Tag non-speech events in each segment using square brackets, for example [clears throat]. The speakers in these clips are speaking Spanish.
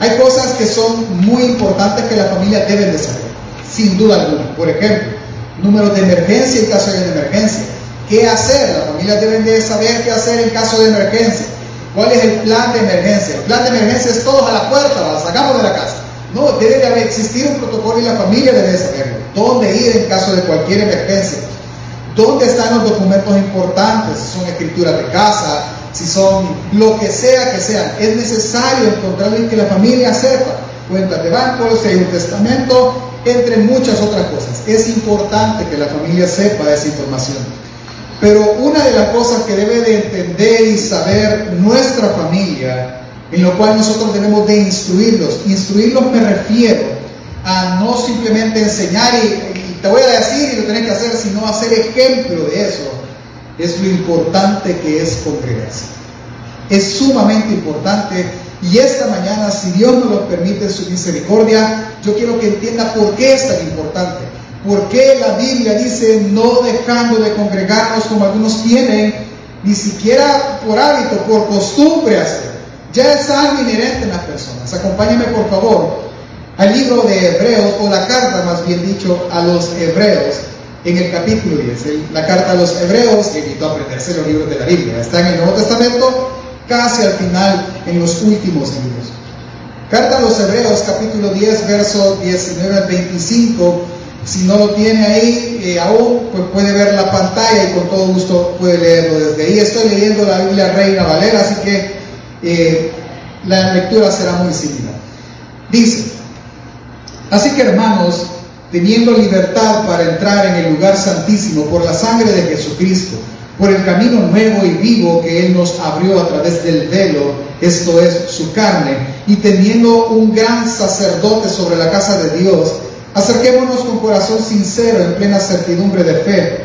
Hay cosas que son muy importantes que la familia debe de saber, sin duda alguna. Por ejemplo, números de emergencia en caso de emergencia. ¿Qué hacer? La familia debe de saber qué hacer en caso de emergencia. ¿Cuál es el plan de emergencia? El plan de emergencia es todos a la puerta, la sacamos de la casa. No, debe de existir un protocolo y la familia debe saberlo. ¿Dónde ir en caso de cualquier emergencia? ¿Dónde están los documentos importantes? Son escrituras de casa, si son lo que sea que sean. Es necesario encontrarlo y que la familia sepa. Cuentas de banco, si hay un testamento, entre muchas otras cosas. Es importante que la familia sepa esa información. Pero una de las cosas que debe de entender y saber nuestra familia en lo cual nosotros debemos de instruirlos. Instruirlos me refiero a no simplemente enseñar y, te voy a decir y lo tenés que hacer, sino hacer ejemplo de eso. Es lo importante que es congregarse. Es sumamente importante y esta mañana, si Dios nos lo permite en su misericordia, yo quiero que entienda por qué es tan importante. ¿Por qué la Biblia dice no dejando de congregarnos como algunos tienen, ni siquiera por hábito, por costumbre hacer? Ya es algo inherente en las personas. Acompáñenme por favor al libro de Hebreos, o la carta más bien dicho, a los Hebreos, en el capítulo 10. La carta a los Hebreos, que invito a aprenderse los libros de la Biblia, está en el Nuevo Testamento, casi al final, en los últimos libros. Carta a los Hebreos, capítulo 10, verso 19 al 25. Si no lo tiene ahí eh, aún, pues puede ver la pantalla y con todo gusto puede leerlo desde ahí. Estoy leyendo la Biblia Reina Valera, así que eh, la lectura será muy similar. Dice, así que hermanos, teniendo libertad para entrar en el lugar santísimo por la sangre de Jesucristo, por el camino nuevo y vivo que Él nos abrió a través del velo, esto es su carne, y teniendo un gran sacerdote sobre la casa de Dios, acerquémonos con corazón sincero en plena certidumbre de fe,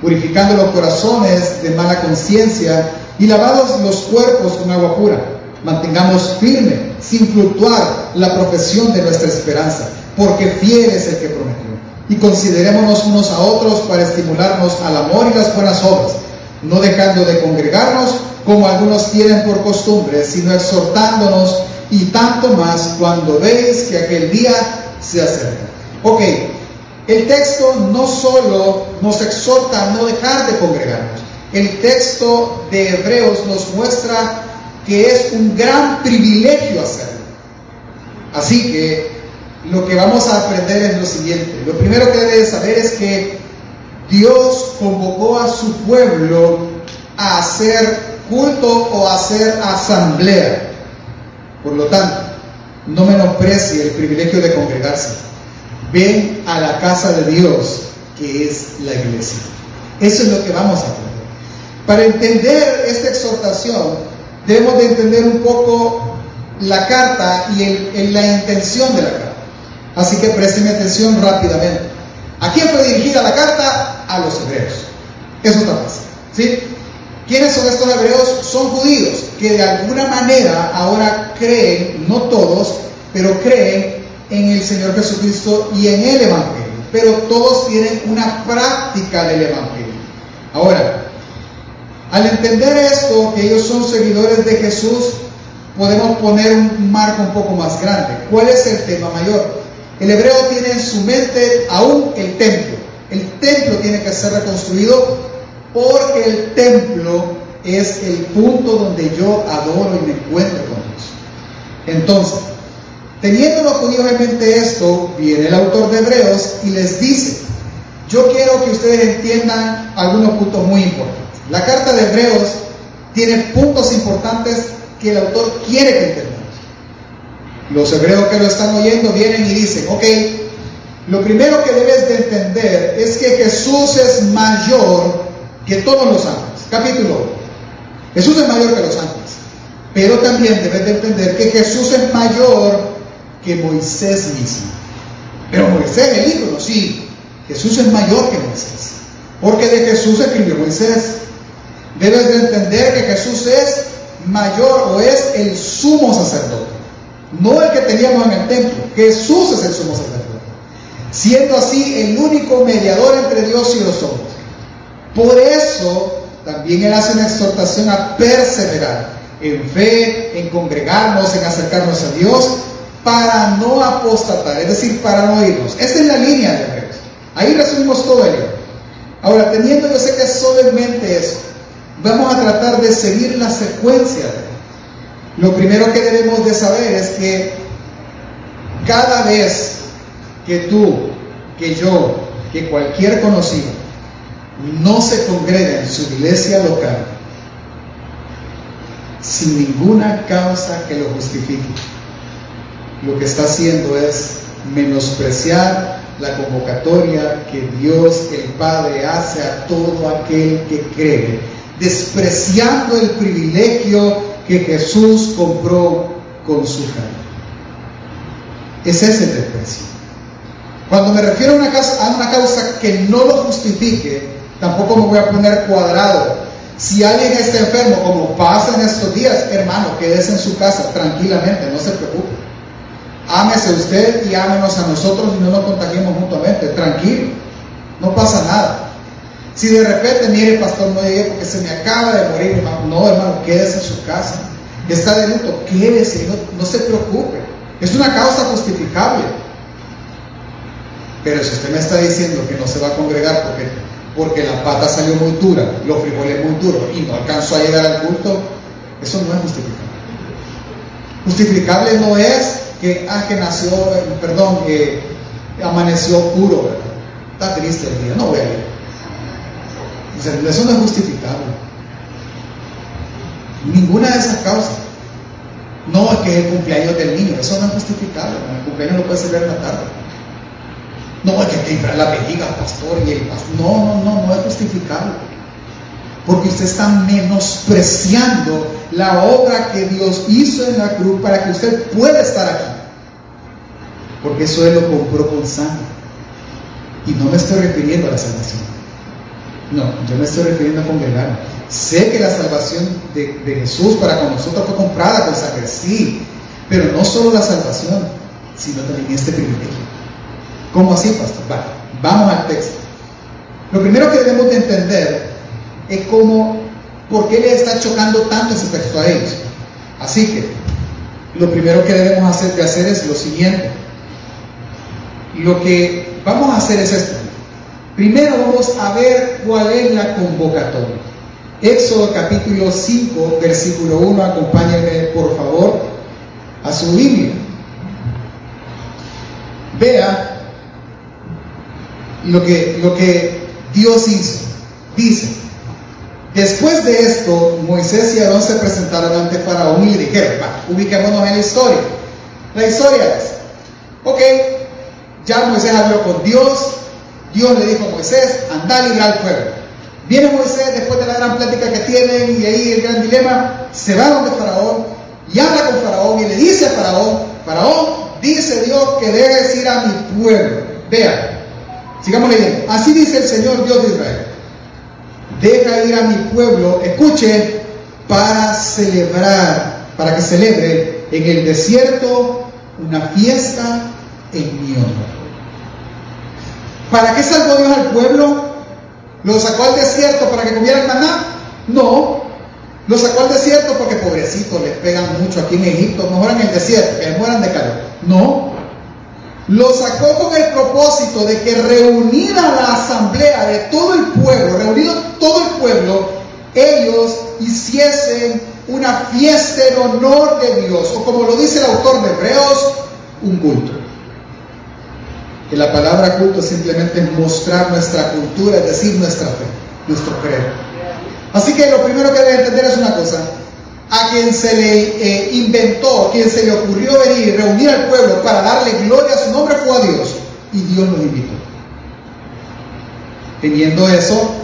purificando los corazones de mala conciencia y lavados los cuerpos con agua pura. Mantengamos firme, sin fluctuar, la profesión de nuestra esperanza, porque fiel es el que prometió. Y considerémonos unos a otros para estimularnos al amor y las buenas obras, no dejando de congregarnos como algunos tienen por costumbre, sino exhortándonos y tanto más cuando veis que aquel día se acerca. Ok, el texto no solo nos exhorta a no dejar de congregarnos, el texto de Hebreos nos muestra que es un gran privilegio hacerlo. Así que lo que vamos a aprender es lo siguiente. Lo primero que debes saber es que Dios convocó a su pueblo a hacer culto o a hacer asamblea. Por lo tanto, no menosprecie el privilegio de congregarse. Ven a la casa de Dios, que es la iglesia. Eso es lo que vamos a aprender. Para entender esta exhortación, debemos de entender un poco la carta y la intención de la carta. Así que presten atención rápidamente. ¿A quién fue dirigida la carta? A los hebreos. Eso está fácil. ¿sí? ¿Quiénes son estos hebreos? Son judíos que de alguna manera ahora creen, no todos, pero creen en el Señor Jesucristo y en el Evangelio. Pero todos tienen una práctica del Evangelio. Ahora, al entender esto, que ellos son seguidores de Jesús, podemos poner un marco un poco más grande. ¿Cuál es el tema mayor? El hebreo tiene en su mente aún el templo. El templo tiene que ser reconstruido porque el templo es el punto donde yo adoro y me encuentro con Dios. Entonces, teniendo los judíos en mente esto, viene el autor de Hebreos y les dice, yo quiero que ustedes entiendan algunos puntos muy importantes. La carta de Hebreos tiene puntos importantes que el autor quiere que entendamos. Los hebreos que lo están oyendo vienen y dicen, ok, lo primero que debes de entender es que Jesús es mayor que todos los ángeles. Capítulo 1. Jesús es mayor que los ángeles. Pero también debes de entender que Jesús es mayor que Moisés mismo. Pero Moisés, el ídolo, sí. Jesús es mayor que Moisés. Porque de Jesús escribió Moisés. Debes de entender que Jesús es mayor o es el sumo sacerdote. No el que teníamos en el templo. Jesús es el sumo sacerdote. Siendo así el único mediador entre Dios y los hombres. Por eso también Él hace una exhortación a perseverar en fe, en congregarnos, en acercarnos a Dios, para no apostatar, es decir, para no irnos. Esta es la línea de Hebreos. Ahí resumimos todo ello. Ahora, teniendo yo sé que solamente eso, vamos a tratar de seguir la secuencia. Lo primero que debemos de saber es que cada vez que tú, que yo, que cualquier conocido no se congrega en su iglesia local sin ninguna causa que lo justifique, lo que está haciendo es menospreciar la convocatoria que Dios el Padre hace a todo aquel que cree, despreciando el privilegio que Jesús compró con su carne. Es ese el desprecio. Cuando me refiero a una, causa, a una causa que no lo justifique, tampoco me voy a poner cuadrado. Si alguien está enfermo, como pasa en estos días, hermano, quédese en su casa tranquilamente, no se preocupe. Ámese usted y ámenos a nosotros y no nos contagiemos mutuamente. Tranquilo, no pasa nada. Si de repente, mire, pastor, no llegué porque se me acaba de morir, hermano. No, hermano, quédese en su casa. Está de luto, quédese, no, no se preocupe. Es una causa justificable. Pero si usted me está diciendo que no se va a congregar porque, porque la pata salió muy dura, los frijoles muy duros y no alcanzó a llegar al culto, eso no es justificable. Justificable no es que, ah, que nació, perdón, que amaneció puro, está triste el día, no voy a ir. Eso no es justificable. Ninguna de esas causas. No es que es el cumpleaños del niño, eso no es justificable. El cumpleaños no puede ser en la tarde. No, es que hay que inflar la vejiga, pastor, y el pastor. No, no, no, no es justificable. Porque usted está menospreciando la obra que Dios hizo en la cruz para que usted pueda estar aquí. Porque eso Él lo compró con sangre. Y no me estoy refiriendo a la salvación. No, yo me estoy refiriendo a congregar. Sé que la salvación de, de Jesús para con nosotros fue comprada con sangre, sí. Pero no solo la salvación, sino también este privilegio. ¿Cómo así, pastor? vamos al texto. Lo primero que debemos de entender es cómo, por qué le está chocando tanto ese texto a ellos. Así que, lo primero que debemos hacer, de hacer es lo siguiente. Lo que vamos a hacer es esto. Primero vamos a ver cuál es la convocatoria. Éxodo capítulo 5, versículo 1, acompáñenme por favor a su Biblia. Vea lo que, lo que Dios hizo. Dice, después de esto, Moisés y Aarón se presentaron ante Faraón y le dijeron, ubiquémonos en la historia. La historia es, ok, ya Moisés habló con Dios, Dios le dijo a Moisés, anda a librar al pueblo. Viene Moisés después de la gran plática que tienen y ahí el gran dilema, se va donde Faraón y habla con Faraón y le dice a Faraón, Faraón, dice Dios que debes ir a mi pueblo. Vean, Sigamos leyendo. Así dice el Señor Dios de Israel. Deja ir a mi pueblo, escuche, para celebrar, para que celebre en el desierto una fiesta en mi honor. ¿Para qué salvó Dios al pueblo? ¿Lo sacó al desierto para que comieran maná? No. Lo sacó al desierto porque pobrecitos les pegan mucho aquí en Egipto, mejor en el desierto, que mueran de calor. No lo sacó con el propósito de que reunida la asamblea de todo el pueblo, reunido todo el pueblo, ellos hiciesen una fiesta en honor de Dios, o como lo dice el autor de Hebreos, un culto. Que la palabra culto simplemente es mostrar nuestra cultura, es decir, nuestra fe, nuestro credo. Así que lo primero que debe entender es una cosa, a quien se le eh, inventó, a quien se le ocurrió venir reunir al pueblo para darle gloria a su nombre fue a Dios. Y Dios lo invitó. Teniendo eso,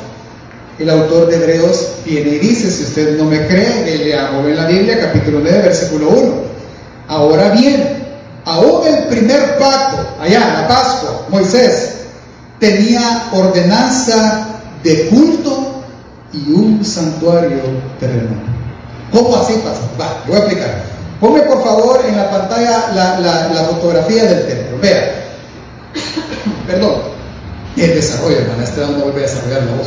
el autor de Hebreos viene y dice, si usted no me cree, le lea en la Biblia, capítulo 9, versículo 1. Ahora bien, aún el primer pacto, allá, la Pascua, Moisés, tenía ordenanza de culto y un santuario terrenal. ¿Cómo así pasa? Va, voy a explicar. Ponme por favor en la pantalla la, fotografía del templo. Vea. [coughs] Perdón. El desarrollo, hermana. Este no vuelve a desarrollar la voz.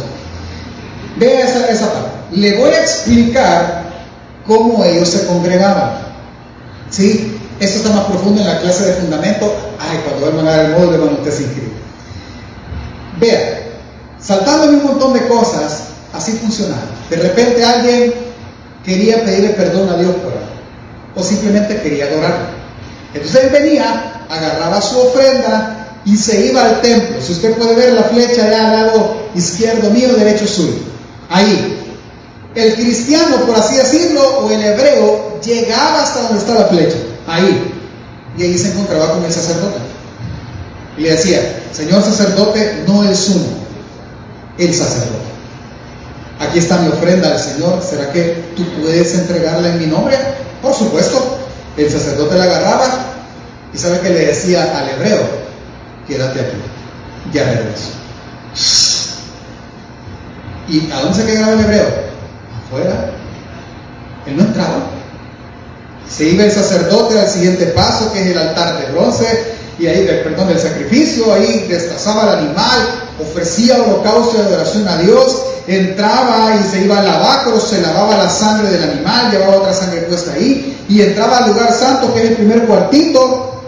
Vea esa, esa parte. Le voy a explicar cómo ellos se congregaban. ¿Sí? Esto está más profundo en la clase de fundamento. Ay, cuando vuelvan a dar el módulo, cuando usted se inscribe. Vea, saltándome un montón de cosas, así funcionaba. De repente alguien quería pedirle perdón a Dios por algo, o simplemente quería adorarlo. Entonces él venía, agarraba su ofrenda y se iba al templo. Si usted puede ver la flecha allá al lado izquierdo mío, derecho suyo. Ahí. El cristiano, por así decirlo, o el hebreo, llegaba hasta donde está la flecha. Ahí. Y ahí se encontraba con el sacerdote. Y le decía, Señor sacerdote, no es uno, el sacerdote. Aquí está mi ofrenda al Señor. ¿Será que tú puedes entregarla en mi nombre? Por supuesto. El sacerdote la agarraba y sabe que le decía al hebreo, quédate aquí, ya regreso. ¿Y a dónde se quedaba el hebreo? Afuera. Él no entraba. Se iba el sacerdote al siguiente paso, que es el altar de bronce, y ahí, perdón, el sacrificio, ahí destazaba el animal, ofrecía holocausto de adoración a Dios, entraba y se iba al lavacro, se lavaba la sangre del animal, llevaba otra sangre puesta ahí, y entraba al lugar santo, que es el primer cuartito,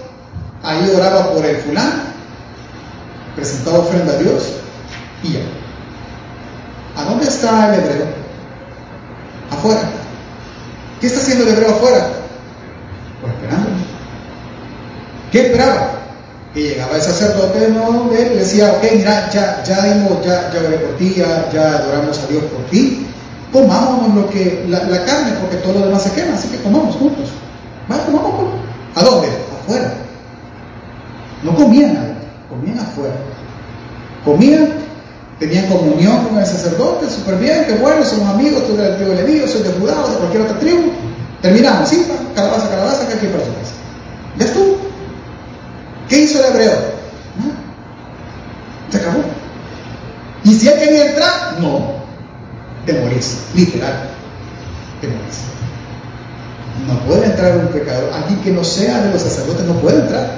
ahí oraba por el fulano, presentaba ofrenda a Dios, y ya. ¿A dónde está el hebreo? Afuera. ¿Qué está haciendo el hebreo afuera? Pues esperando. ¿Qué esperaba? Que llegaba el sacerdote no, le decía, ok, mira, ya, ya dimos, ya, ya oré por ti, ya, ya adoramos a Dios por ti, comámonos lo que, la, la, carne, porque todo lo demás se quema, así que comamos juntos. Va, comamos, comamos. ¿A dónde? Afuera. No comían adentro, comían afuera. Comían, tenían comunión con el sacerdote, súper bien, qué bueno, somos amigos, tú eres de Leví, soy de Judá o de cualquier otra. Terminamos, sí, calabaza, calabaza, que aquí para su casa. Ya estuvo. ¿Qué hizo el hebreo? Se acabó. ¿Y si él quería entrar? No. Te morís, literal. Te morís. No puede entrar un pecador. Alguien que no sea de los sacerdotes no puede entrar.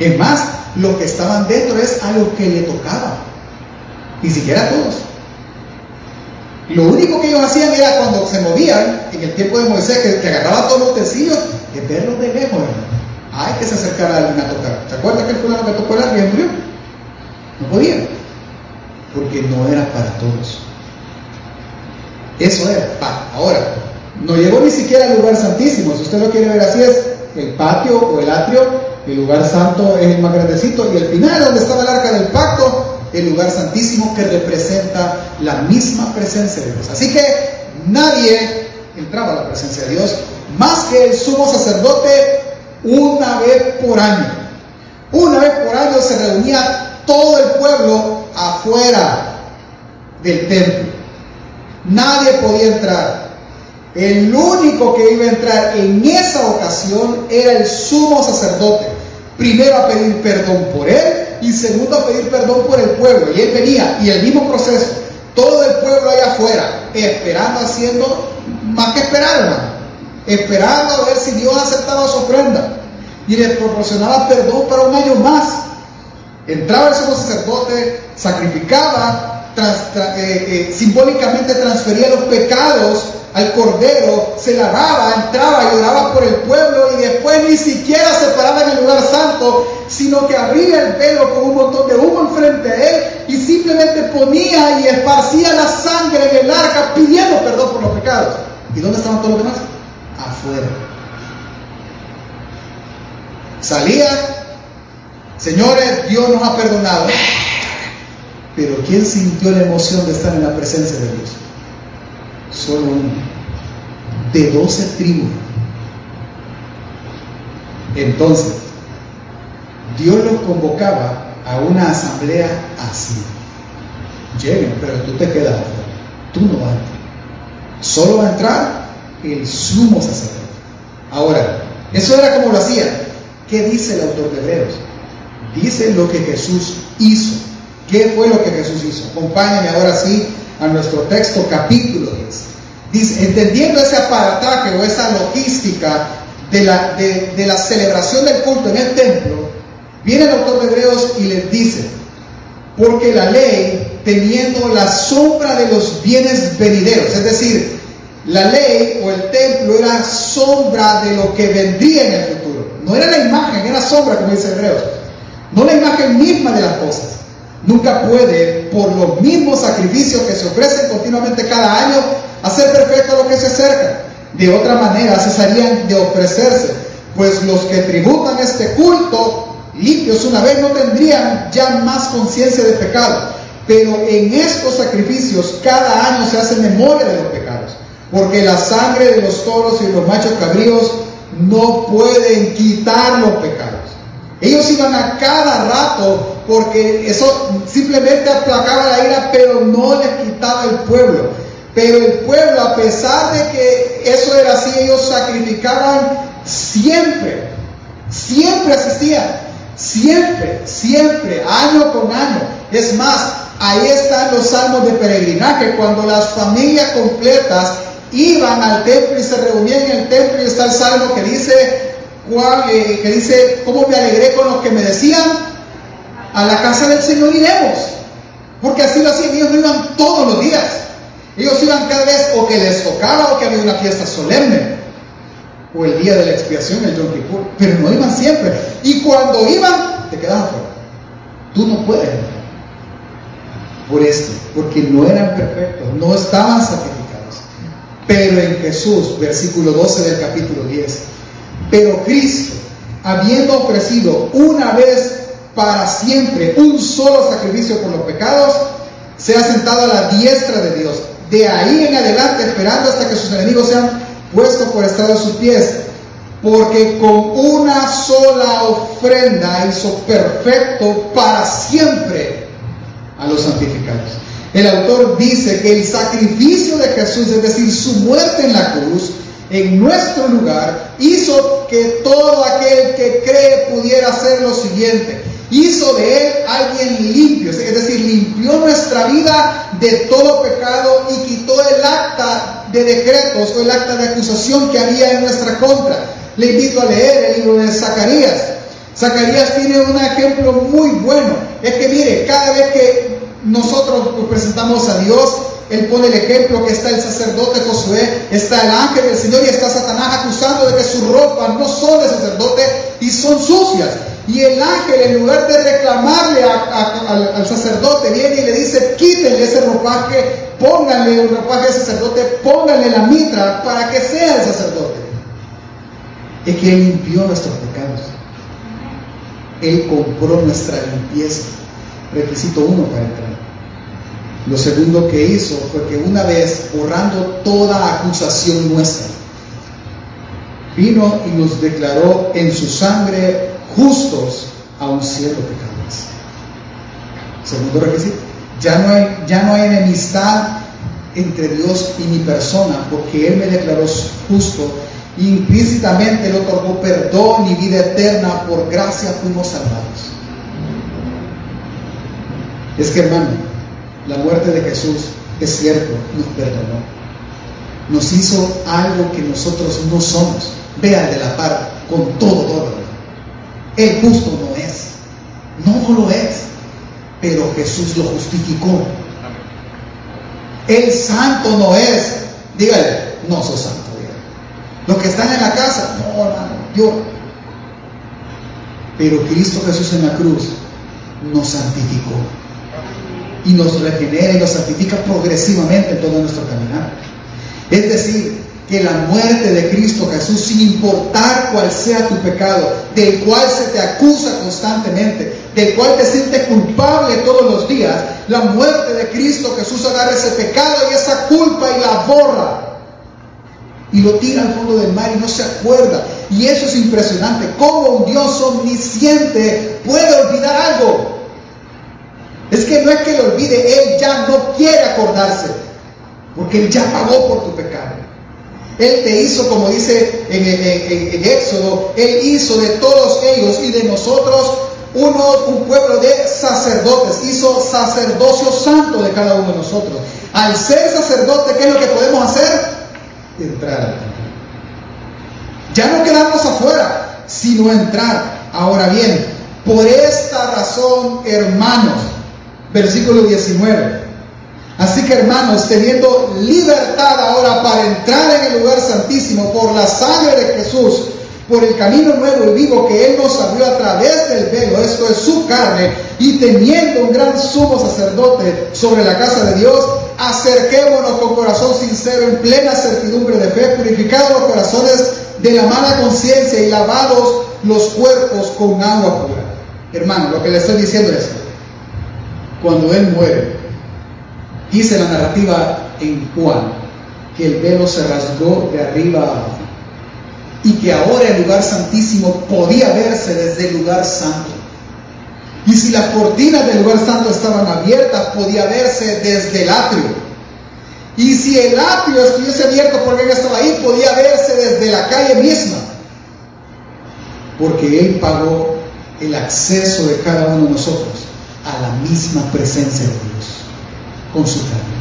Es más, los que estaban dentro es a lo que le tocaba. Ni siquiera a todos. Lo único que ellos hacían era cuando se movían, en el tiempo de Moisés, que, que agarraban todos los utensilios, es verlos de lejos, hay que se acercara a alguien a tocar. ¿Se acuerda que el fulano que tocó el arca y murió? No podía, porque no era para todos. Eso era. ahora, no llegó ni siquiera al lugar santísimo. Si usted lo quiere ver así, es el patio o el atrio. El lugar santo es el más grandecito. Y al final, donde estaba el arca del pacto, el lugar santísimo que representa la misma presencia de Dios. Así que nadie entraba a la presencia de Dios más que el sumo sacerdote una vez por año. Una vez por año se reunía todo el pueblo afuera del templo. Nadie podía entrar. El único que iba a entrar en esa ocasión era el sumo sacerdote. Primero a pedir perdón por él y segundo a pedir perdón por el pueblo. Y él venía y el mismo proceso. Todo el pueblo allá afuera, esperando, haciendo más que esperar, hermano esperando a ver si Dios aceptaba su ofrenda y le proporcionaba perdón para un año más. Entraba el sumo sacerdote, sacrificaba, eh, eh, simbólicamente transfería los pecados al cordero, se lavaba, entraba y oraba por el pueblo y después ni siquiera se paraba en el lugar santo, sino que abría el velo con un montón de humo enfrente a él y simplemente ponía y esparcía la sangre en el arca pidiendo perdón por los pecados. ¿Y dónde estaban todos los demás? afuera. Salía, señores, Dios nos ha perdonado. Pero ¿quién sintió la emoción de estar en la presencia de Dios? Solo uno. De doce tribus. Entonces, Dios los convocaba a una asamblea así. Lleguen, pero tú te quedas afuera. Tú no vas a entrar. Solo va a entrar el sumo sacerdote. Ahora, eso era como lo hacía. ¿Qué dice el autor de Hebreos? Dice lo que Jesús hizo. ¿Qué fue lo que Jesús hizo? Acompáñenme ahora sí a nuestro texto capítulo 10. Dice, entendiendo ese aparataje o esa logística de la, de, la celebración del culto en el templo, viene el autor de Hebreos y les dice, porque la ley, teniendo la sombra de los bienes venideros, es decir, La ley o el templo era sombra de lo que vendría en el futuro. No era la imagen, era sombra, como dice Hebreos. No la imagen misma de las cosas. Nunca puede, por los mismos sacrificios que se ofrecen continuamente cada año, hacer perfecto lo que se acerca. De otra manera, cesarían de ofrecerse, pues los que tributan este culto limpios una vez no tendrían ya más conciencia de pecado. Pero en estos sacrificios cada año se hace memoria de los pecados, porque la sangre de los toros y los machos cabríos no pueden quitar los pecados. Ellos iban a cada rato porque eso simplemente aplacaba la ira, pero no les quitaba el pueblo. Pero el pueblo, a pesar de que eso era así, ellos sacrificaban siempre, siempre asistían, siempre, siempre, año con año. Es más, ahí están los salmos de peregrinaje, cuando las familias completas iban al templo y se reunían en el templo y está el salmo que dice, eh, que dice, ¿cómo me alegré con los que me decían? A la casa del Señor iremos. Porque así lo hacían, ellos iban todos los días. Ellos iban cada vez o que les tocaba o que había una fiesta solemne. O el día de la expiación, el Yom Kippur. Pero no iban siempre. Y cuando iban, te quedaban fuera. Tú no puedes. Por esto, porque no eran perfectos, no estaban sacrificados. Pero en Jesús, versículo 12 del capítulo 10, pero Cristo, habiendo ofrecido una vez para siempre un solo sacrificio por los pecados, se ha sentado a la diestra de Dios. De ahí en adelante, esperando hasta que sus enemigos sean puestos por estado de sus pies. Porque con una sola ofrenda hizo perfecto para siempre a los santificados. El autor dice que el sacrificio de Jesús, es decir, su muerte en la cruz, en nuestro lugar, hizo que todo aquel que cree pudiera hacer lo siguiente. Hizo de él alguien limpio, es decir, limpió nuestra vida de todo pecado y quitó el acta de decretos o el acta de acusación que había en nuestra contra. Le invito a leer el libro de Zacarías. Zacarías tiene un ejemplo muy bueno. Es que mire, cada vez que nosotros nos presentamos a Dios, él pone el ejemplo que está el sacerdote Josué, está el ángel del Señor y está Satanás acusando de que sus ropas no son de sacerdote y son sucias. Y el ángel, en lugar de reclamarle al, sacerdote, viene y le dice, quítenle ese ropaje, pónganle un ropaje de sacerdote, pónganle la mitra para que sea el sacerdote. Es que Él limpió nuestros pecados. Él compró nuestra limpieza. Requisito uno para entrar. Lo segundo que hizo fue que una vez, borrando toda acusación nuestra, vino y nos declaró en su sangre justos a un cielo pecadores. Segundo requisito, ya no, hay, ya no hay enemistad entre Dios y mi persona, porque Él me declaró justo, implícitamente le otorgó perdón y vida eterna, por gracia fuimos salvados. Es que hermano, la muerte de Jesús, es cierto, nos perdonó. Nos hizo algo que nosotros no somos. Vean de la par con todo todo. El justo no es. No, lo es. Pero Jesús lo justificó. El santo no es. Dígale, no sos santo. Los que están en la casa, no, hermano, yo. Pero Cristo Jesús en la cruz nos santificó y nos regenera y nos santifica progresivamente en todo nuestro caminar. Es decir, que la muerte de Cristo Jesús, sin importar cuál sea tu pecado, del cual se te acusa constantemente, del cual te sientes culpable todos los días, la muerte de Cristo Jesús agarra ese pecado y esa culpa y la borra. Y lo tira al fondo del mar y no se acuerda. Y eso es impresionante. ¿Cómo un Dios omnisciente puede olvidar algo? Es que no es que lo olvide, Él ya no quiere acordarse, porque Él ya pagó por tu pecado. Él te hizo, como dice en, Éxodo, Él hizo de todos ellos y de nosotros uno, un pueblo de sacerdotes, hizo sacerdocio santo de cada uno de nosotros. Al ser sacerdote, ¿qué es lo que podemos hacer? Entrar Ya no quedamos afuera, sino entrar. Ahora bien, por esta razón, hermanos, versículo 19. Así que hermanos, teniendo libertad ahora para entrar en el lugar santísimo por la sangre de Jesús, por el camino nuevo y vivo que Él nos abrió a través del velo, esto es su carne, y teniendo un gran sumo sacerdote sobre la casa de Dios, acerquémonos con corazón sincero, en plena certidumbre de fe, purificados los corazones de la mala conciencia y lavados los cuerpos con agua pura. Hermano, lo que le estoy diciendo es, cuando Él muere, dice la narrativa en Juan, que el velo se rasgó de arriba a abajo y que ahora el lugar santísimo podía verse desde el lugar santo. Y si las cortinas del lugar santo estaban abiertas, podía verse desde el atrio. Y si el atrio estuviese abierto porque él estaba ahí, podía verse desde la calle misma. Porque Él pagó el acceso de cada uno de nosotros a la misma presencia de Dios con su carne.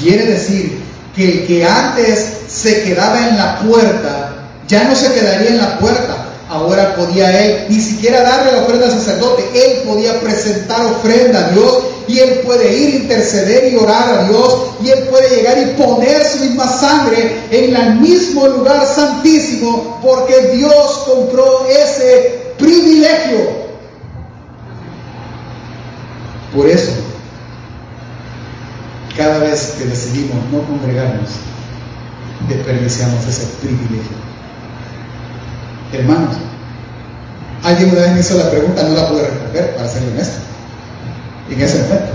Quiere decir que el que antes se quedaba en la puerta ya no se quedaría en la puerta. Ahora podía él ni siquiera darle la ofrenda al sacerdote. Él podía presentar ofrenda a Dios y él puede ir, interceder y orar a Dios. Y él puede llegar y poner su misma sangre en el mismo lugar santísimo porque Dios compró ese privilegio. Por eso, cada vez que decidimos no congregarnos, desperdiciamos ese privilegio. Hermanos, alguien una vez me hizo la pregunta, no la pude responder, para ser honesto. En ese momento.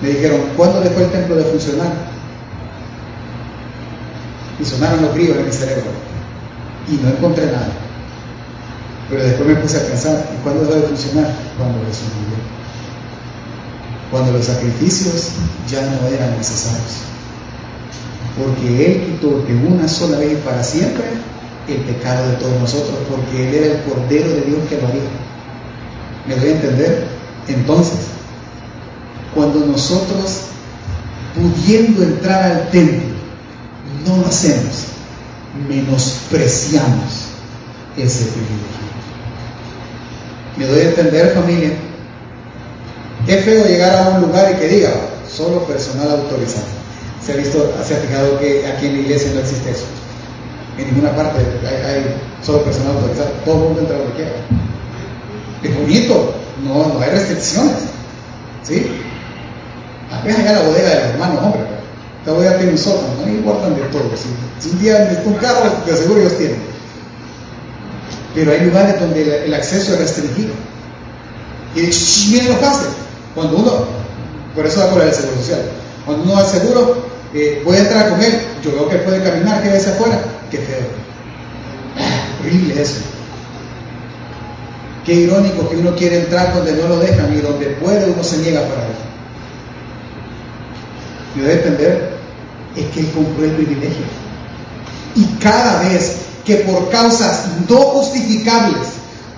Me dijeron, ¿cuándo dejó el templo de funcionar? Y sonaron los grillos en mi cerebro. Y no encontré nada. Pero después me puse a pensar, ¿y cuándo dejó de funcionar? Cuando Jesús. Cuando los sacrificios ya no eran necesarios. Porque Él quitó de una sola vez y para siempre el pecado de todos nosotros, porque Él era el Cordero de Dios que lo haría. ¿Me doy a entender? Entonces, cuando nosotros, pudiendo entrar al templo, no lo hacemos, menospreciamos ese privilegio. ¿Me doy a entender, familia? Es feo llegar a un lugar y que diga, solo personal autorizado. Se ha visto, se ha fijado que aquí en la iglesia no existe eso en ninguna parte hay, solo personal autorizado, todo el mundo entra donde quiera. Es bonito, no, no hay restricciones. ¿Sí? A veces allá la bodega de los hermanos, hombre, esta bodega tiene un sótano, no importan de todo. Si, un día necesito un carro, te aseguro ellos tienen. Pero hay lugares donde el, acceso es restringido. Y miren lo que hace. Cuando uno, por eso va por el seguro social, cuando uno va al seguro, eh, puede entrar con él, yo veo que puede caminar, que hacia afuera, qué feo. [clears throat] horrible eso. Qué irónico que uno quiere entrar donde no lo dejan y donde puede uno se niega para ir. Y debe entender es que él compró el privilegio. Y cada vez que por causas no justificables,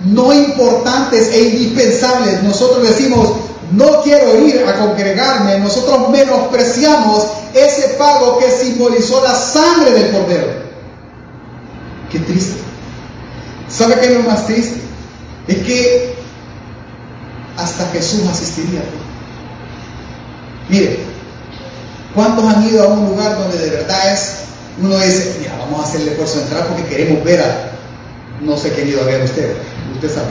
no importantes e indispensables, nosotros decimos, no quiero ir a congregarme, nosotros menospreciamos ese pago que simbolizó la sangre del Cordero. Qué triste. ¿Sabe qué es lo más triste? Es que hasta Jesús asistiría. Mire, ¿cuántos han ido a un lugar donde de verdad es, uno dice, mira, vamos a hacer el esfuerzo de entrar porque queremos ver a, no sé qué ido a ver usted, usted sabe.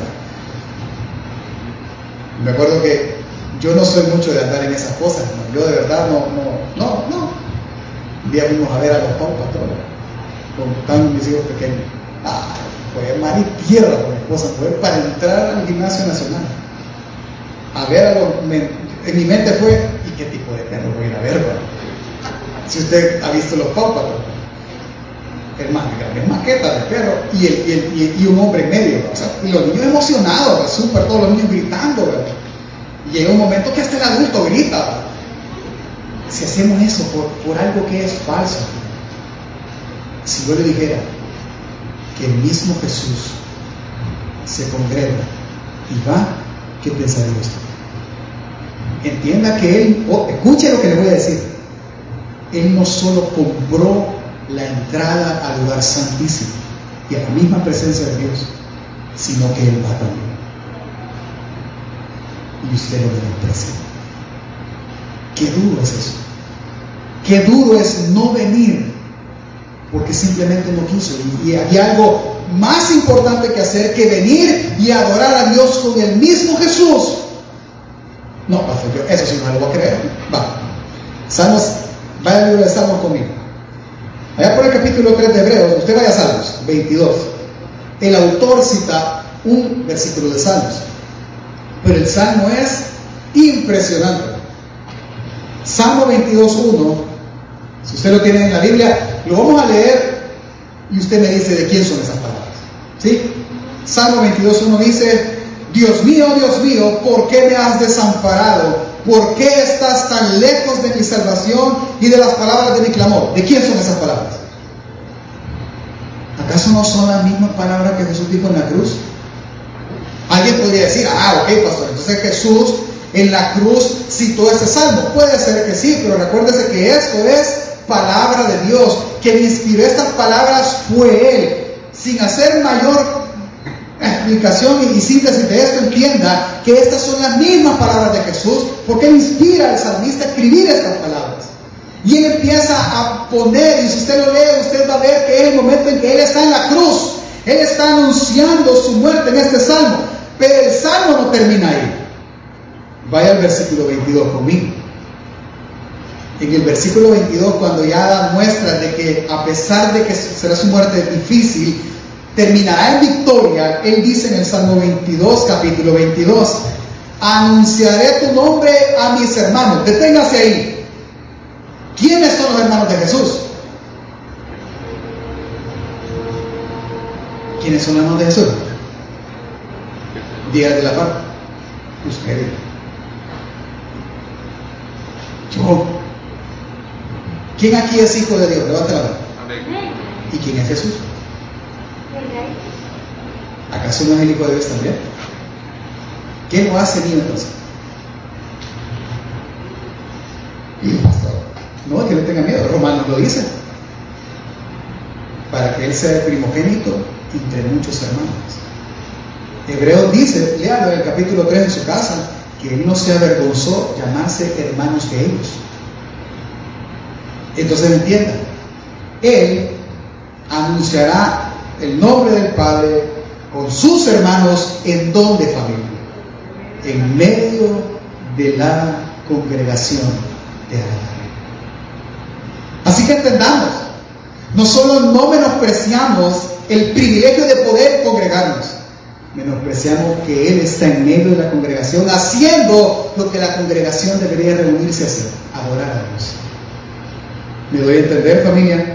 Me acuerdo que yo no soy mucho de andar en esas cosas, yo de verdad no, no, no, no. Un día fuimos a ver a los paupas, todos con mis hijos pequeños. Ah, fue mar y tierra con mi esposa, fue para entrar al gimnasio nacional. A ver a los, en mi mente fue, ¿y qué tipo de perro voy a ir a ver? Si usted ha visto los paupas, hermano, es maqueta de perro y, el, y, un hombre en medio, o sea, y los niños emocionados, súper, todos los niños gritando, Y llega un momento que hasta el adulto grita. Si hacemos eso por, por algo que es falso, si yo le dijera que el mismo Jesús se congrega y va, ¿qué pensaría usted? Entienda que Él, escuche lo que le voy a decir, Él no solo compró la entrada al lugar santísimo y a la misma presencia de Dios, sino que Él va también. Y usted lo menosprecia. Qué duro es eso. Qué duro es no venir porque simplemente no quiso. Y, hay algo más importante que hacer que venir y adorar a Dios con el mismo Jesús. No, pastor, yo eso sí no lo voy a creer. Va. Salmos, vaya al libro de Salmos conmigo. Allá por el capítulo 3 de Hebreos, usted vaya a Salmos 22. El autor cita un versículo de Salmos. Pero el Salmo es impresionante. Salmo 22.1, si usted lo tiene en la Biblia, lo vamos a leer y usted me dice de quién son esas palabras. ¿Sí? Salmo 22.1 dice, Dios mío, Dios mío, ¿por qué me has desamparado? ¿Por qué estás tan lejos de mi salvación y de las palabras de mi clamor? ¿De quién son esas palabras? ¿Acaso no son las mismas palabras que Jesús dijo en la cruz? Alguien podría decir, ah, ok, pastor, entonces Jesús en la cruz citó ese salmo. Puede ser que sí, pero recuérdese que esto es palabra de Dios. Quien inspiró estas palabras fue Él. Sin hacer mayor explicación y síntesis de esto, entienda que estas son las mismas palabras de Jesús, porque Él inspira al salmista a escribir estas palabras. Y Él empieza a poner, y si usted lo lee, usted va a ver que es el momento en que Él está en la cruz. Él está anunciando su muerte en este salmo. Pero el salmo no termina ahí. Vaya al versículo 22 conmigo. En el versículo 22, cuando ya da muestra de que a pesar de que será su muerte difícil, terminará en victoria, él dice en el Salmo 22, capítulo 22, anunciaré tu nombre a mis hermanos. Deténgase ahí. ¿Quiénes son los hermanos de Jesús? ¿Quiénes son los hermanos de Jesús? Días de la paz. Usted. Yo. ¿Quién aquí es hijo de Dios? Levanta la mano. ¿Y quién es Jesús? ¿Acaso no es el hijo de Dios también? ¿Qué no hace ni entonces? No, que no tenga miedo. Romanos lo dice. Para que él sea el primogénito entre muchos hermanos. Hebreo dice, léalo en el capítulo 3 en su casa, que él no se avergonzó llamarse hermanos de ellos. Entonces entiendan, él anunciará el nombre del Padre con sus hermanos en donde familia, en medio de la congregación de Adán. Así que entendamos, no solo no menospreciamos el privilegio de poder congregarnos, menospreciamos que Él está en medio de la congregación haciendo lo que la congregación debería reunirse a hacer, adorar a Dios. ¿Me doy a entender, familia?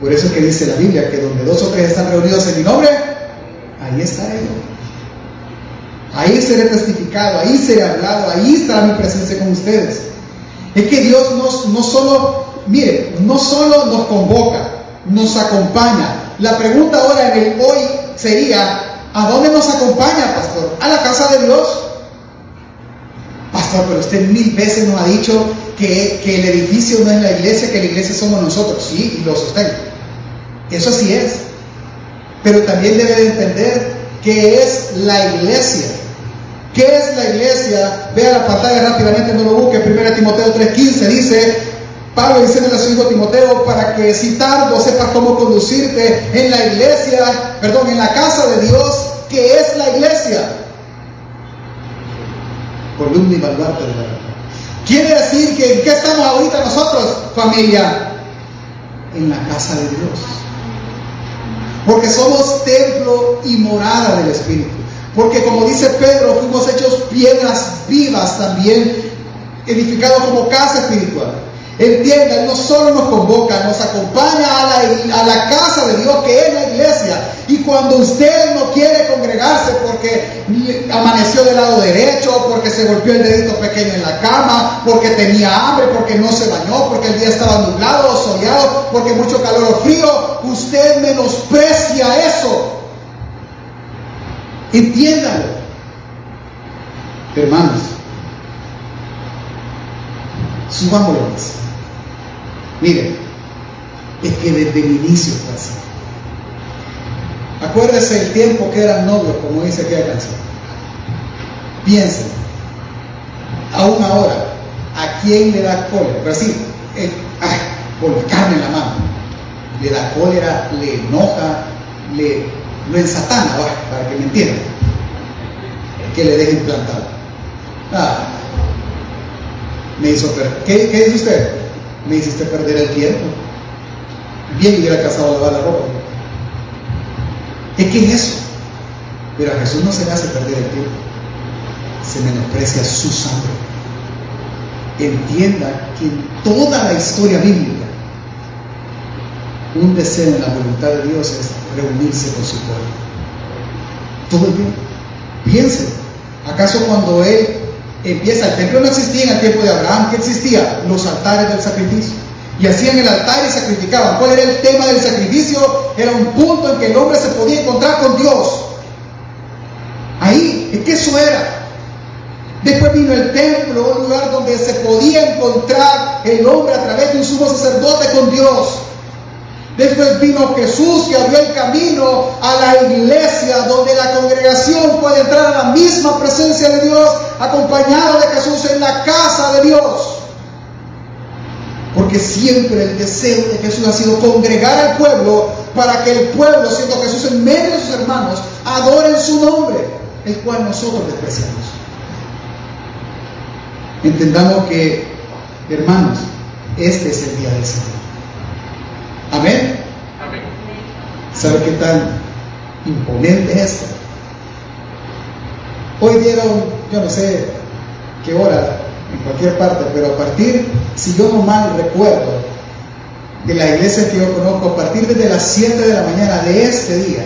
Por eso es que dice la Biblia que donde dos o tres están reunidos en mi nombre, ahí está Él. Ahí seré testificado, ahí seré hablado, ahí estará mi presencia con ustedes. Es que Dios nos, no solo, mire, no solo nos convoca, nos acompaña. La pregunta ahora en el hoy sería, ¿A dónde nos acompaña, pastor? A la casa de Dios. Pastor, pero usted mil veces nos ha dicho que, el edificio no es la iglesia, que la iglesia somos nosotros. Sí, y lo sostengo. Eso sí es. Pero también debe de entender que es la iglesia. ¿Qué es la iglesia? Vea la pantalla rápidamente, no lo busque. 1 Timoteo 3:15 dice, Pablo dice a su hijo Timoteo para que si tardo sepas cómo conducirte en la iglesia, perdón, en la casa de Dios, que es la iglesia. Columna y baluarte de verdad. Quiere decir que en qué estamos ahorita nosotros, familia? En la casa de Dios. Porque somos templo y morada del Espíritu. Porque como dice Pedro, fuimos hechos piedras vivas también, edificados como casa espiritual. Entienda, Él no solo nos convoca, nos acompaña a la, casa de Dios, que es la iglesia. Y cuando usted no quiere congregarse porque amaneció del lado derecho, porque se golpeó el dedito pequeño en la cama, porque tenía hambre, porque no se bañó, porque el día estaba nublado o soleado, porque mucho calor o frío, usted menosprecia eso. Entiéndalo. Hermanos, subámoslo. Mire, es que desde el inicio fue así. Acuérdese el tiempo que eran novios, como dice aquella canción. Piensen, aún ahora, ¿a quién le da cólera? Pero así, con la carne en la mano. Le da cólera, le enoja, le, lo ensatana, para que me entiendan. Que le dejen plantado. Ah, me hizo. ¿Qué, ¿Qué dice usted? Me hiciste perder el tiempo. Bien hubiera casado lavar la ropa. ¿Qué, ¿Qué es eso? Pero a Jesús no se le hace perder el tiempo. Se menosprecia su sangre. Entienda que en toda la historia bíblica, un deseo en la voluntad de Dios es reunirse con su pueblo. Todo el tiempo. Piense, ¿acaso cuando Él empieza, el templo no existía en el tiempo de Abraham, ¿qué existía? Los altares del sacrificio. Y hacían el altar y sacrificaban. ¿Cuál era el tema del sacrificio? Era un punto en que el hombre se podía encontrar con Dios. Ahí, es que eso era. Después vino el templo, un lugar donde se podía encontrar el hombre a través de un sumo sacerdote con Dios. Después vino Jesús y abrió el camino a la iglesia donde la congregación puede entrar a la misma presencia de Dios acompañado de Jesús en la casa de Dios. Porque siempre el deseo de Jesús ha sido congregar al pueblo para que el pueblo, siendo Jesús en medio de sus hermanos, adoren su nombre, el cual nosotros despreciamos. Entendamos que, hermanos, este es el día del Señor. Amén. ¿Sabe qué tan imponente es esto? Hoy dieron, yo no sé qué hora, en cualquier parte, pero a partir, si yo no mal recuerdo, de la iglesia que yo conozco, a partir de las 7 de la mañana de este día,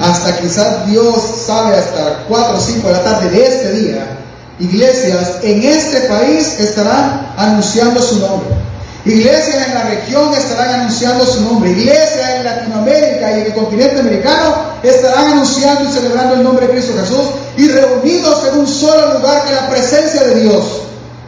hasta quizás Dios sabe hasta 4 o 5 de la tarde de este día, iglesias en este país estarán anunciando su nombre. Iglesias en la región estarán anunciando su nombre. Iglesias en Latinoamérica y en el continente americano estarán anunciando y celebrando el nombre de Cristo Jesús y reunidos en un solo lugar que la presencia de Dios,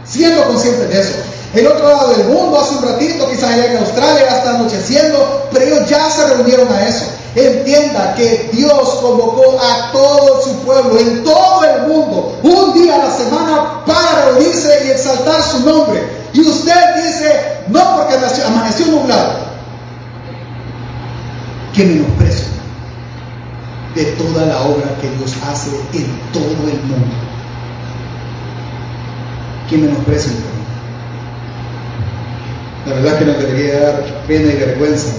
siendo conscientes de eso. El otro lado del mundo, hace un ratito, quizás allá en Australia, ya está anocheciendo, pero ellos ya se reunieron a eso. Entienda que Dios convocó a todo su pueblo en todo el mundo, un día a la semana, para reunirse y exaltar su nombre. Y usted dice, no porque amaneció nublado, que menosprecio de toda la obra que Dios hace en todo el mundo. Que menosprecio la verdad que nos debería dar pena y vergüenza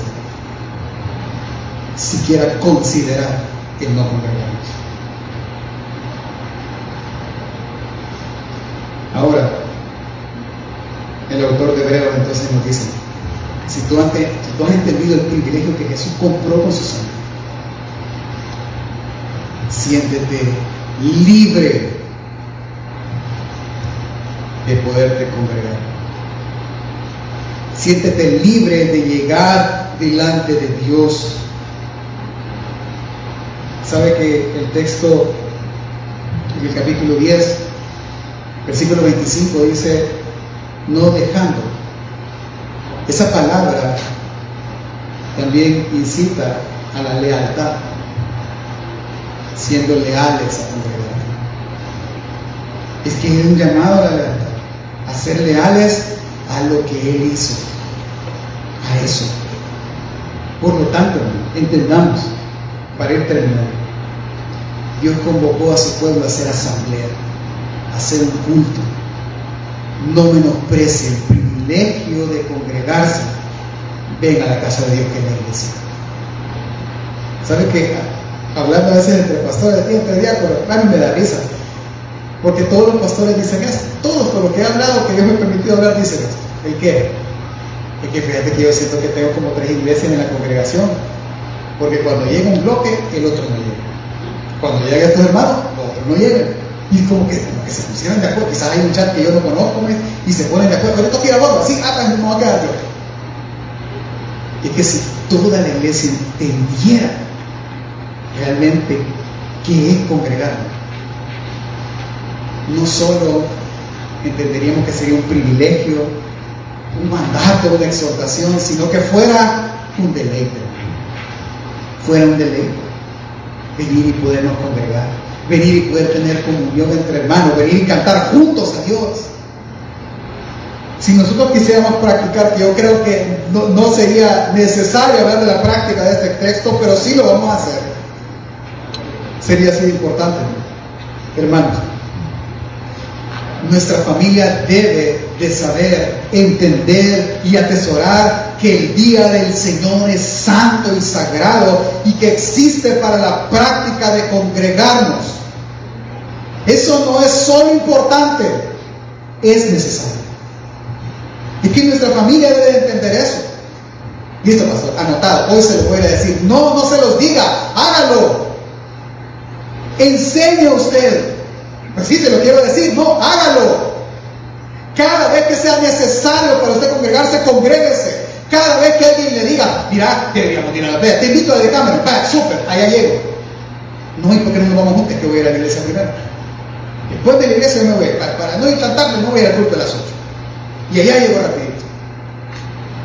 siquiera considerar el no congregarnos. Ahora, el autor de Hebreos entonces nos dice, si tú, has, si tú has entendido el privilegio que Jesús compró con su sangre, siéntete libre de poderte congregar. Siéntete libre de llegar delante de Dios. Sabe que el texto en el capítulo 10, versículo 25 dice, no dejando. Esa palabra también incita a la lealtad, siendo leales a congregar. Es que es un llamado a la lealtad, a ser leales a lo que Él hizo, a eso. Por lo tanto, entendamos, para ir terminando, Dios convocó a su pueblo a hacer asamblea, a hacer un culto. No menosprecie el privilegio de congregarse. Ven a la casa de Dios que es la iglesia. ¿Sabe que hablando a veces entre pastores y entre diáconos, a mí me da risa? Porque todos los pastores dicen esto. Todos con lo que he hablado, que Dios me ha permitido hablar, dicen esto. ¿El qué? Es que fíjate que yo siento que tengo como tres iglesias en la congregación. Porque cuando llega un bloque, el otro no llega. Cuando llegan estos hermanos, los otros no llegan. Y que, como que se pusieran de acuerdo. Quizás hay un chat que yo no conozco y se ponen de acuerdo. Pero esto quiere algo así, ah, pues no va a quedar yo. Es que si toda la iglesia entendiera realmente qué es congregar, no solo entenderíamos que sería un privilegio, un mandato, una exhortación, sino que fuera un deleite. Fuera un deleite. Venir y podernos congregar, venir y poder tener comunión entre hermanos, venir y cantar juntos a Dios. Si nosotros quisiéramos practicar, que yo creo que no, no sería necesario hablar de la práctica de este texto, pero sí lo vamos a hacer, sería así importante, hermanos. Nuestra familia debe de saber, entender y atesorar que el día del Señor es santo y sagrado y que existe para la práctica de congregarnos. Eso no es solo importante, es necesario. Y que nuestra familia debe entender eso. Listo, pastor, anotado. Hoy se lo voy a decir. No, no se los diga, hágalo. Enseñe usted pues sí, se lo quiero decir, no, hágalo. Cada vez que sea necesario para usted congregarse, congréguese. Cada vez que alguien le diga, mira, deberíamos ir a la playa, te invito a la cámara, vaya, súper, allá llego. No, ¿y por qué no nos vamos juntos? Que voy a ir a la iglesia primero. Después de la iglesia me voy, para, no ir tan tarde, no voy al culto de las 8. Y allá llego rapidito.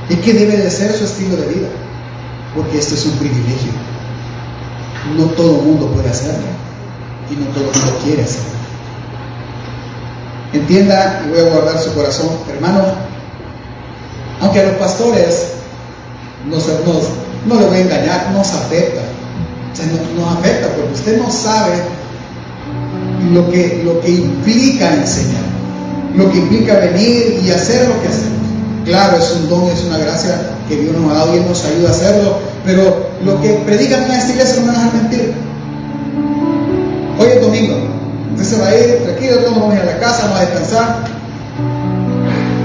Es que debe de ser su estilo de vida, porque esto es un privilegio. No todo el mundo puede hacerlo y no todo el mundo quiere hacerlo. Entienda y voy a guardar su corazón, hermano. Aunque a los pastores no le voy a engañar, nos afecta. O sea, nos, afecta porque usted no sabe lo que, implica enseñar, lo que implica venir y hacer lo que hacemos. Claro, es un don, es una gracia que Dios nos ha dado y nos ayuda a hacerlo, pero lo que predican en esta iglesia no van a mentir. Hoy es domingo, Usted se va a ir tranquilo, todos vamos a ir a la casa, vamos a descansar.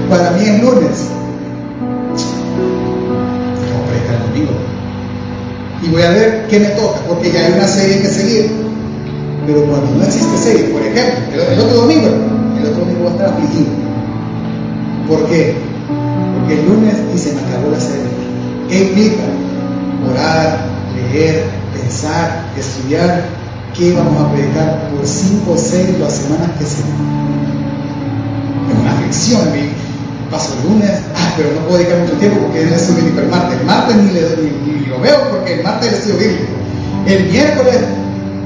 Para mí es lunes. Vamos a predicar el domingo. Y voy a ver qué me toca, porque ya hay una serie que seguir. Pero cuando no existe serie, por ejemplo, el, otro domingo, el otro domingo va a estar afligido. ¿Por qué? Porque el lunes y se me acabó la serie. ¿Qué implica? Orar, leer, pensar, estudiar que vamos a predicar por cinco o seis las semanas que se Es una aflicción, paso el lunes, ah, pero no puedo dedicar mucho tiempo porque es estudio bíblico el martes. El martes ni, lo veo porque el martes es estudio. El miércoles,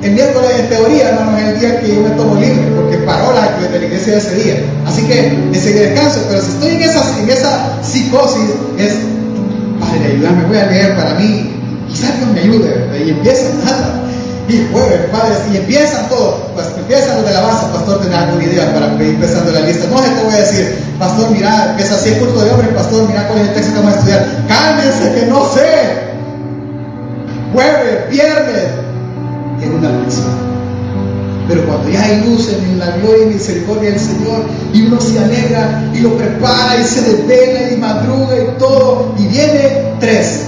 el miércoles en teoría, hermano, es el día que yo me tomo libre porque paró la de la iglesia ese día. Así que ese día descanso, pero si estoy en esa, en esa psicosis, es, Padre, ayúdame, voy a leer para mí, quizás Dios me ayude, y empieza nada y jueves, padres, y empiezan todo, pues empiezan los de la base, pastor, ¿tenés alguna idea para ir empezando la lista? No, te voy a decir, pastor, mira, empieza así el culto de hombres, pastor, mira cuál es el texto que vamos a estudiar. Cálmense que no sé. Jueves, viernes, es una aflicción. Pero cuando ya hay luz en la gloria y misericordia del Señor, y uno se alegra y lo prepara y se desvela y madruga y todo, y viene tres.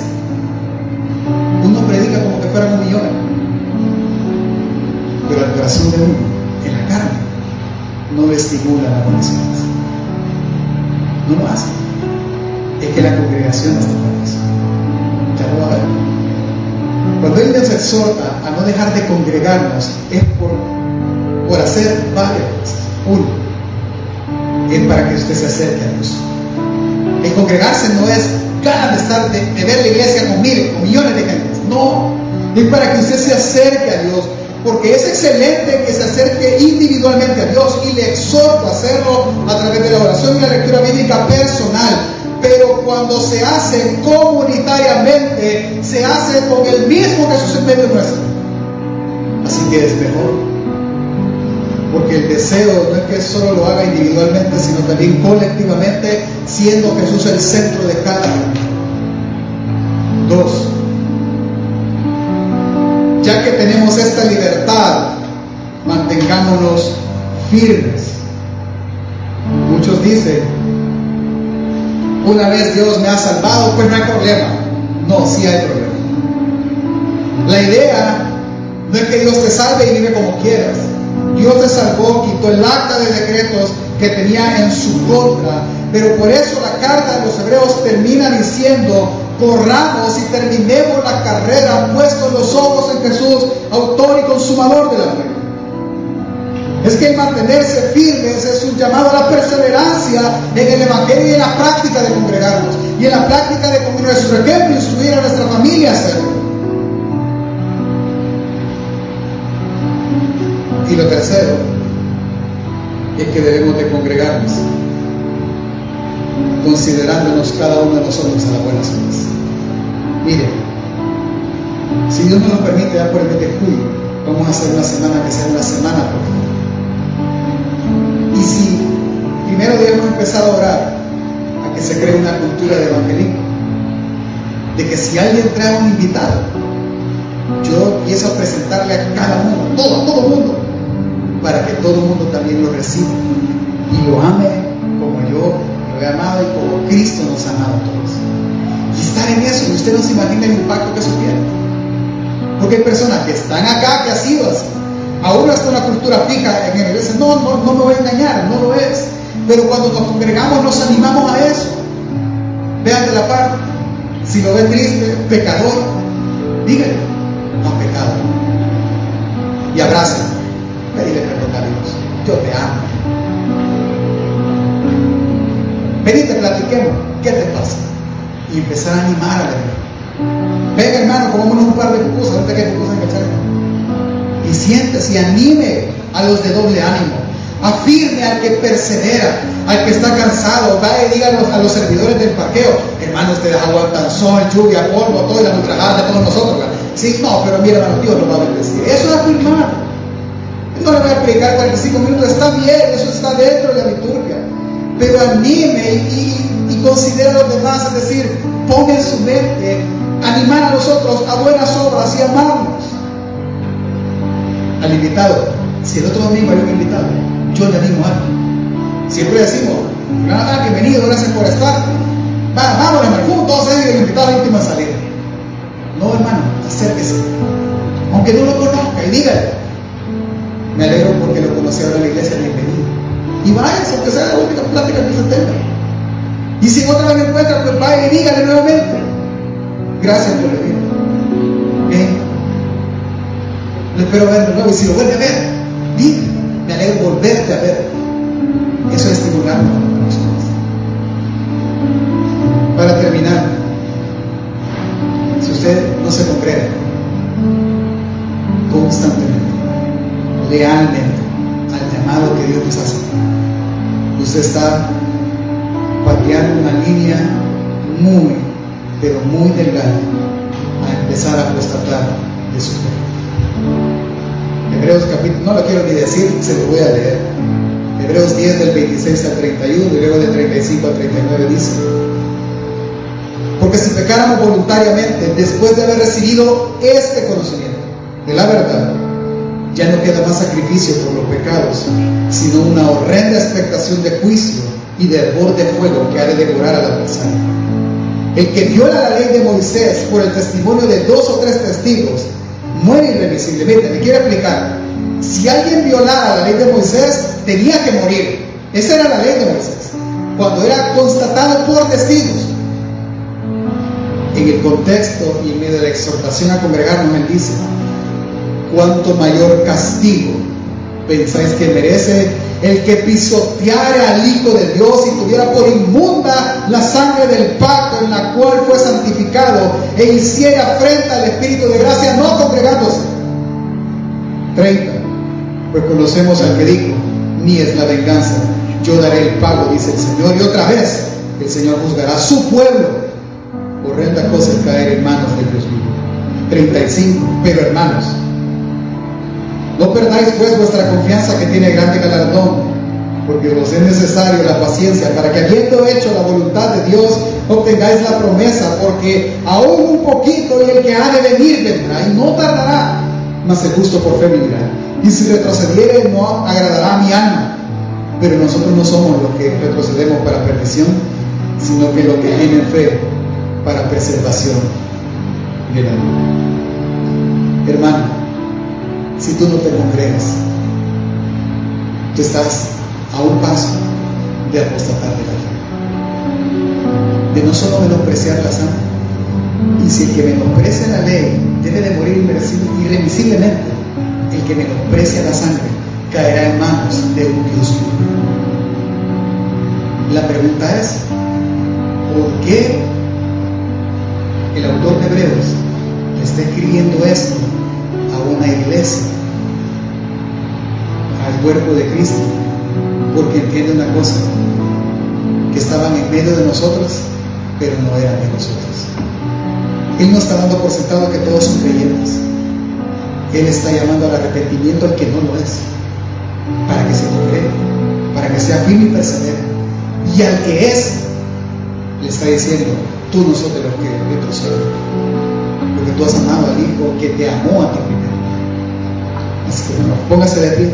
Uno predica como que fueran un millón corazón de uno, en la carne, no estimula la conexión. No lo hace. Es que la congregación está para eso. Ya lo va a ver. Cuando Él nos exhorta a no dejar de congregarnos, es por, por hacer varias cosas. Uno, es para que usted se acerque a Dios. El congregarse no es ganas de estar, de, ver la iglesia con miles, con millones de gente. No, es para que usted se acerque a Dios porque es excelente que se acerque individualmente a Dios y le exhorto a hacerlo a través de la oración y la lectura bíblica personal. Pero cuando se hace comunitariamente, se hace con el mismo Jesús en medio nuestro. Así que es mejor. Porque el deseo no es que solo lo haga individualmente, sino también colectivamente, siendo Jesús el centro de cada uno. Dos, ya que tenemos esta libertad, mantengámonos firmes. Muchos dicen, una vez Dios me ha salvado, pues no hay problema. No, sí hay problema. La idea no es que Dios te salve y vive como quieras. Dios te salvó, quitó el acta de decretos que tenía en su contra. Pero por eso la carta de los hebreos termina diciendo, corramos y terminemos la carrera puestos los ojos en Jesús, autor y consumador de la fe. Es que mantenerse firmes es un llamado a la perseverancia en el Evangelio y en la práctica de congregarnos. Y en la práctica de con nuestro ejemplo instruir a nuestra familia a hacerlo. Y lo tercero es que debemos de congregarnos considerándonos cada uno de nosotros a las buenas obras. Mire, si Dios nos lo permite, ya por el mes de julio, vamos a hacer una semana que sea una semana profunda. Y si primero debemos empezar a orar a que se cree una cultura de evangelismo, de que si alguien trae un invitado, yo empiezo a presentarle a cada uno, todo, todo mundo, para que todo el mundo también lo reciba y lo ame Cristo nos ha amado a todos. Y estar en eso, y usted no se imagina el impacto que eso tiene. Porque hay personas que están acá que ha sido así. Aún hasta una cultura fija en el iglesia, no, no, no me voy a engañar, no lo es. Pero cuando nos congregamos nos animamos a eso. Vean de la parte, si lo ve triste, pecador, dígale, no pecado. Y abraza, pedile perdón a Dios. Yo te amo. Venite, platiquemos. ¿Qué te pasa? Y empezar a animar a hermano. Venga, hermano, comámonos un par de pupusas, ahorita que pupusas en Y siéntese y anime a los de doble ánimo. Afirme al que persevera, al que está cansado. Vaya y diga a los, servidores del parqueo, hermanos, ustedes aguantan sol, lluvia, polvo, todo y la ultrajada de todos nosotros. Sí, no, pero mira, hermano, Dios nos va a bendecir. Eso es afirmar. no le voy a explicar 45 minutos, está bien, eso está dentro de la liturgia pero anime y, y considera a los demás, es decir, ponga en su mente animar a nosotros a buenas obras y amarnos. Al invitado, si el otro domingo hay un invitado, yo le animo a él. Siempre decimos, ah, bienvenido, gracias por estar. Va, vámonos, hermano, ellos el invitado a la última salida. No, hermano, acérquese. Aunque no lo conozca y dígale, me alegro porque lo conocí ahora en la iglesia, bienvenido. Y vaya, aunque sea la última plática que se tenga. Y si otra vez me encuentra, pues vaya y dígale nuevamente. Gracias por venir. Bien. Le espero ver de nuevo. Y si lo vuelve a ver, dígale. Me alegro volverte a ver. Eso es estimularme Para terminar, si usted no se congrega constantemente, lealmente, llamado que Dios nos hace. Usted está pateando una línea muy, pero muy delgada a empezar a apostatar de su fe. Hebreos capítulo, no lo quiero ni decir, se lo voy a leer. Hebreos 10 del 26 al 31 y luego del 35 al 39 dice, porque si pecáramos voluntariamente después de haber recibido este conocimiento de la verdad, ya no queda más sacrificio por los pecados, sino una horrenda expectación de juicio y de hervor de fuego que ha de devorar al adversario. El que viola la ley de Moisés por el testimonio de dos o tres testigos muere irremisiblemente. Me quiero explicar. Si alguien violara la ley de Moisés, tenía que morir. Esa era la ley de Moisés. Cuando era constatado por testigos. En el contexto y en medio de la exhortación a congregarnos, él dice, cuánto mayor castigo pensáis que merece el que pisoteara al Hijo de Dios y tuviera por inmunda la sangre del pacto en la cual fue santificado e hiciera frente al Espíritu de gracia no congregándose. 30. Pues conocemos al que dijo, ni es la venganza, yo daré el pago, dice el Señor. Y otra vez el Señor juzgará a su pueblo. Horrenda cosa es caer en manos de Dios vivo. 35. Pero hermanos, no perdáis pues vuestra confianza que tiene grande galardón, porque os es necesario la paciencia para que habiendo hecho la voluntad de Dios, obtengáis la promesa, porque aún un poquito y el que ha de venir vendrá y no tardará, mas el justo por fe vivirá. Y si retrocediere no agradará a mi alma, pero nosotros no somos los que retrocedemos para perdición, sino que los que tienen fe para preservación de la vida. Hermano, si tú no te congregas. Tú estás a un paso de apostatar de la fe. De no solo menospreciar la sangre. Y si el que menosprecia la ley debe de morir irremisiblemente, el que menosprecia la sangre caerá en manos de un Dios La pregunta es, ¿por qué el autor de Hebreos está escribiendo esto una iglesia, al cuerpo de Cristo, porque entiende una cosa, que estaban en medio de nosotros, pero no eran de nosotros. Él no está dando por sentado que todos son creyentes. Él está llamando al arrepentimiento al que no lo es, para que se congregue, para que sea firme y persevere. Y al que es, le está diciendo, tú no sos de los que retroceden, porque tú has amado al Hijo que te amó a ti primero. Póngase de pie.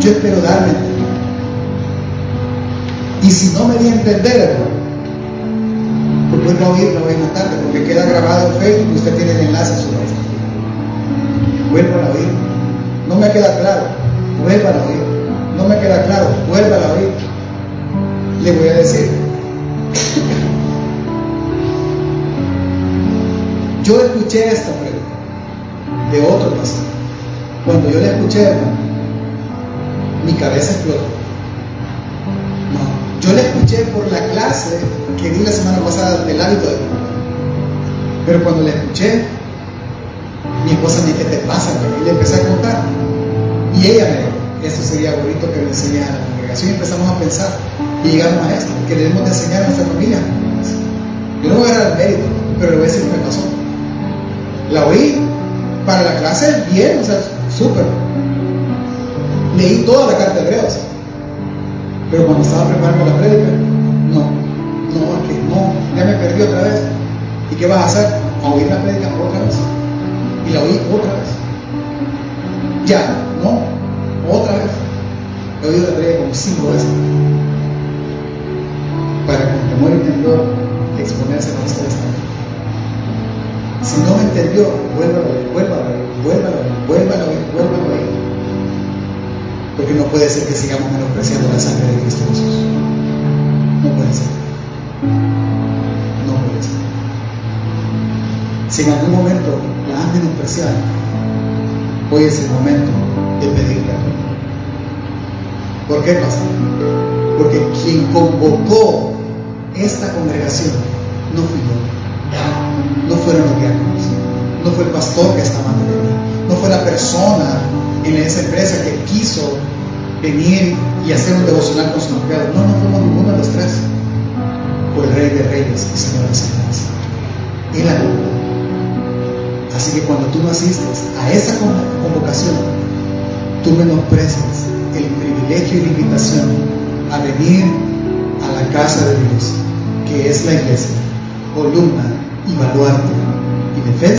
Yo espero darme. Y si no me di a entender, hermano, pues vuelva a oírlo hoy en la tarde, porque queda grabado en Facebook y usted tiene el enlace a su lista. Vuelva a oír. No me queda claro, vuelva a oír. No me queda claro, vuelva a oír. Le voy a decir. Yo escuché pregunta de otro pastor. Cuando yo la escuché, hermano, mi cabeza explotó. No, yo la escuché por la clase que di la semana pasada del hábito de Pero cuando la escuché, mi esposa me dijo, ¿qué te pasa? Y le empecé a contar. Y ella me dijo, esto sería bonito que le enseñara a la congregación. Y empezamos a pensar y llegamos a esto, que debemos de enseñar a nuestra familia. Yo no voy a dar el mérito, pero le voy a decir lo que pasó. La oí para la clase bien, o sea, súper. Leí toda la carta de Hebreos. Pero cuando estaba preparando la prédica, no, no, que no, ya me perdí otra vez. ¿Y qué vas a hacer? A oír la prédica otra vez. Y la oí otra vez. Ya, no, otra vez. He oído la prédica como cinco veces. Para con temor temblor exponerse a ustedes también. Si no me entendió, vuélvalo vuélvalo vuélvalo vuélvalo vuélvalo a oír. Porque no puede ser que sigamos menospreciando la sangre de Cristo Jesús. No puede ser. No puede ser. Si en algún momento la han menospreciado, hoy es el momento de pedir perdón. ¿Por qué pasa? Porque quien convocó esta congregación no fui yo, no fueron los diáconos, no fue el pastor que estaba de mí, no fue la persona en esa empresa que quiso venir y hacer un devocional con su empleado. No, no fuimos ninguno de los tres. Fue el Rey de Reyes y Señor de Señores. Él convocó. Así que cuando tú asistes a esa convocación, tú menosprecias el privilegio y la invitación a venir a la casa de Dios, que es la iglesia, columna y baluarte y defensa.